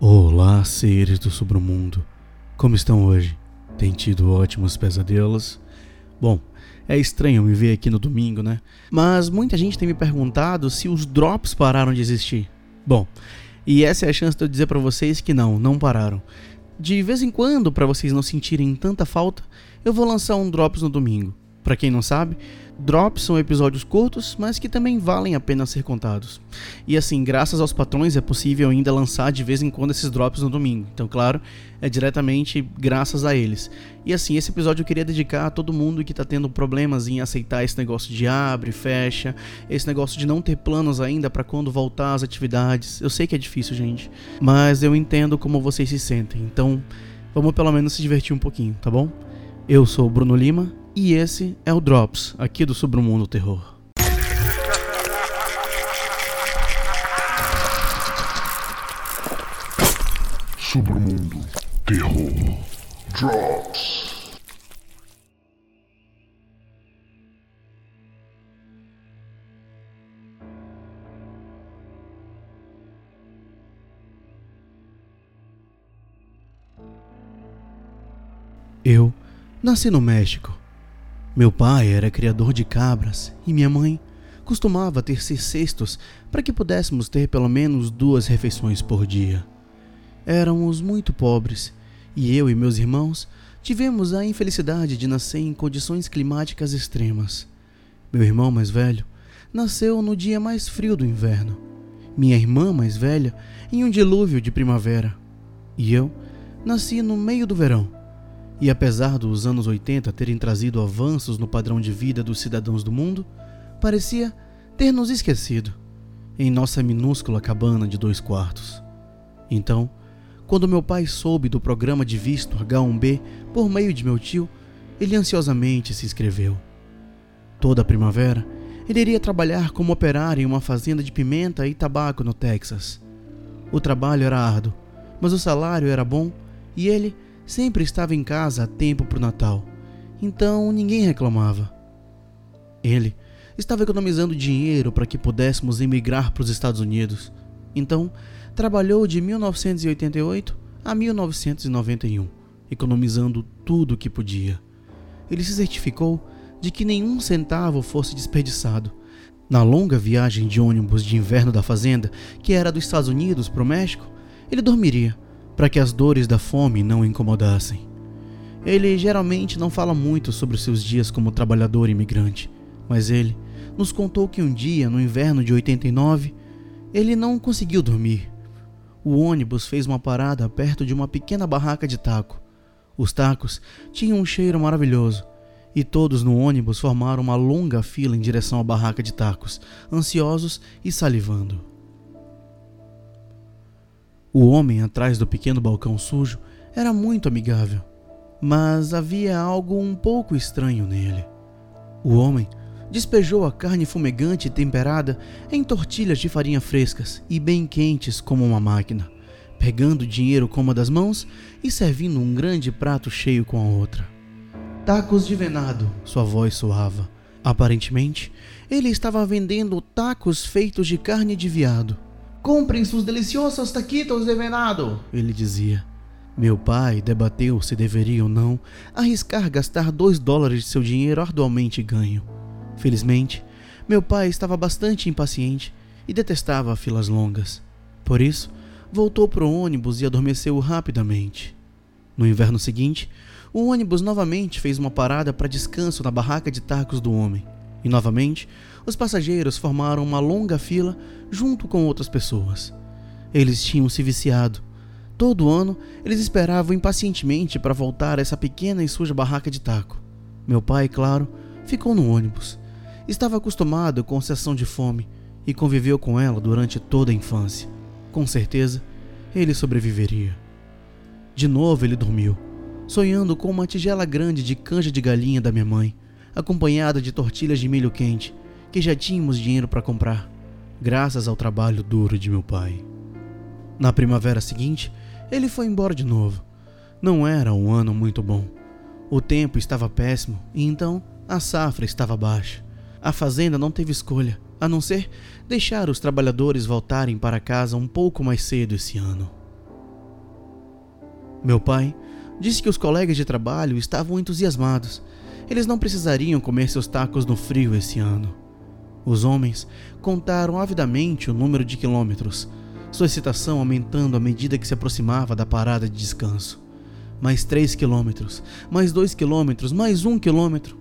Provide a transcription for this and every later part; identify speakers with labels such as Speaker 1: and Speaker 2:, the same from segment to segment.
Speaker 1: Olá, seres do submundo. Como estão hoje? Tem tido ótimos pesadelos? Bom, é estranho me ver aqui no domingo, né? Mas muita gente tem me perguntado se os drops pararam de existir. Bom, e essa é a chance de eu dizer para vocês que não, não pararam. De vez em quando, para vocês não sentirem tanta falta, eu vou lançar um drops no domingo. Para quem não sabe, drops são episódios curtos, mas que também valem a pena ser contados. E assim, graças aos patrões é possível ainda lançar de vez em quando esses drops no domingo. Então, claro, é diretamente graças a eles. E assim, esse episódio eu queria dedicar a todo mundo que tá tendo problemas em aceitar esse negócio de abre, fecha, esse negócio de não ter planos ainda para quando voltar às atividades. Eu sei que é difícil, gente, mas eu entendo como vocês se sentem. Então, vamos pelo menos se divertir um pouquinho, tá bom? Eu sou o Bruno Lima e esse é o Drops, aqui do Submundo Terror.
Speaker 2: Submundo Terror Drops.
Speaker 1: Eu nasci no México. Meu pai era criador de cabras e minha mãe costumava ter cestos para que pudéssemos ter pelo menos duas refeições por dia. Éramos muito pobres e eu e meus irmãos tivemos a infelicidade de nascer em condições climáticas extremas. Meu irmão mais velho nasceu no dia mais frio do inverno, minha irmã mais velha em um dilúvio de primavera, e eu nasci no meio do verão e apesar dos anos 80 terem trazido avanços no padrão de vida dos cidadãos do mundo, parecia ter nos esquecido em nossa minúscula cabana de dois quartos. Então, quando meu pai soube do programa de visto H1B por meio de meu tio, ele ansiosamente se inscreveu. Toda a primavera, ele iria trabalhar como operário em uma fazenda de pimenta e tabaco no Texas. O trabalho era árduo, mas o salário era bom e ele sempre estava em casa a tempo para o Natal, então ninguém reclamava. Ele estava economizando dinheiro para que pudéssemos emigrar para os Estados Unidos, então trabalhou de 1988 a 1991, economizando tudo o que podia. Ele se certificou de que nenhum centavo fosse desperdiçado. Na longa viagem de ônibus de inverno da fazenda, que era dos Estados Unidos para o México, ele dormiria para que as dores da fome não o incomodassem. Ele geralmente não fala muito sobre os seus dias como trabalhador imigrante, mas ele nos contou que um dia, no inverno de 89, ele não conseguiu dormir. O ônibus fez uma parada perto de uma pequena barraca de taco. Os tacos tinham um cheiro maravilhoso e todos no ônibus formaram uma longa fila em direção à barraca de tacos, ansiosos e salivando. O homem atrás do pequeno balcão sujo era muito amigável, mas havia algo um pouco estranho nele. O homem despejou a carne fumegante e temperada em tortilhas de farinha frescas e bem quentes como uma máquina, pegando o dinheiro com uma das mãos e servindo um grande prato cheio com a outra. Tacos de venado, sua voz soava. Aparentemente, ele estava vendendo tacos feitos de carne de veado. Comprem seus deliciosos taquitos de venado, ele dizia. Meu pai debateu se deveria ou não arriscar gastar dois dólares de seu dinheiro arduamente ganho. Felizmente, meu pai estava bastante impaciente e detestava filas longas. Por isso, voltou para o ônibus e adormeceu rapidamente. No inverno seguinte, o ônibus novamente fez uma parada para descanso na barraca de tacos do homem. E novamente, os passageiros formaram uma longa fila junto com outras pessoas. Eles tinham se viciado. Todo ano, eles esperavam impacientemente para voltar a essa pequena e suja barraca de taco. Meu pai, claro, ficou no ônibus. Estava acostumado com sessão de fome e conviveu com ela durante toda a infância. Com certeza, ele sobreviveria. De novo ele dormiu, sonhando com uma tigela grande de canja de galinha da minha mãe acompanhada de tortilhas de milho quente, que já tínhamos dinheiro para comprar, graças ao trabalho duro de meu pai. Na primavera seguinte, ele foi embora de novo. Não era um ano muito bom. O tempo estava péssimo e então a safra estava baixa. A fazenda não teve escolha, a não ser deixar os trabalhadores voltarem para casa um pouco mais cedo esse ano. Meu pai disse que os colegas de trabalho estavam entusiasmados. Eles não precisariam comer seus tacos no frio esse ano. Os homens contaram avidamente o número de quilômetros, sua excitação aumentando à medida que se aproximava da parada de descanso. Mais três quilômetros, mais dois quilômetros, mais um quilômetro,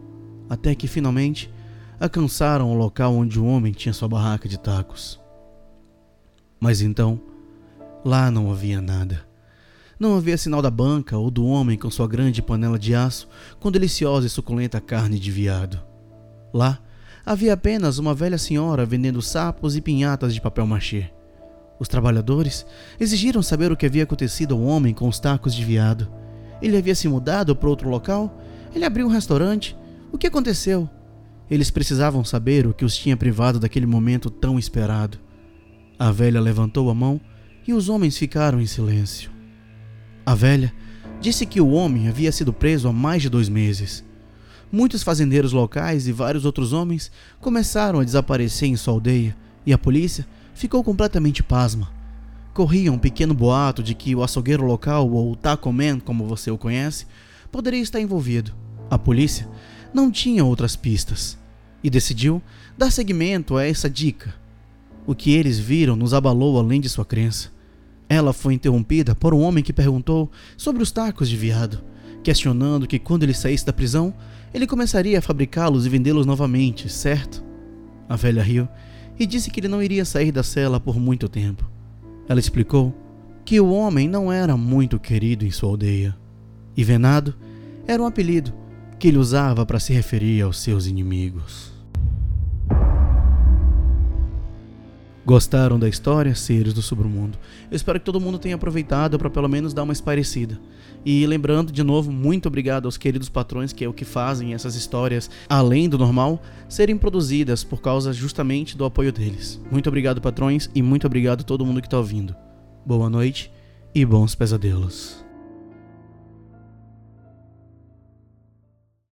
Speaker 1: até que finalmente alcançaram o local onde o homem tinha sua barraca de tacos. Mas então, lá não havia nada. Não havia sinal da banca ou do homem com sua grande panela de aço com deliciosa e suculenta carne de viado. Lá havia apenas uma velha senhora vendendo sapos e pinhatas de papel machê. Os trabalhadores exigiram saber o que havia acontecido ao homem com os tacos de viado. Ele havia se mudado para outro local? Ele abriu um restaurante? O que aconteceu? Eles precisavam saber o que os tinha privado daquele momento tão esperado. A velha levantou a mão e os homens ficaram em silêncio. A velha disse que o homem havia sido preso há mais de dois meses. Muitos fazendeiros locais e vários outros homens começaram a desaparecer em sua aldeia e a polícia ficou completamente pasma. Corria um pequeno boato de que o açougueiro local, ou Taco Man, como você o conhece, poderia estar envolvido. A polícia não tinha outras pistas e decidiu dar seguimento a essa dica. O que eles viram nos abalou além de sua crença. Ela foi interrompida por um homem que perguntou sobre os tacos de viado, questionando que quando ele saísse da prisão, ele começaria a fabricá-los e vendê-los novamente, certo? A velha riu e disse que ele não iria sair da cela por muito tempo. Ela explicou que o homem não era muito querido em sua aldeia, e Venado era um apelido que ele usava para se referir aos seus inimigos. Gostaram da história, seres do submundo? Eu espero que todo mundo tenha aproveitado para pelo menos dar uma esparecida. E lembrando de novo, muito obrigado aos queridos patrões que é o que fazem essas histórias, além do normal, serem produzidas por causa justamente do apoio deles. Muito obrigado, patrões, e muito obrigado a todo mundo que está ouvindo. Boa noite e bons pesadelos.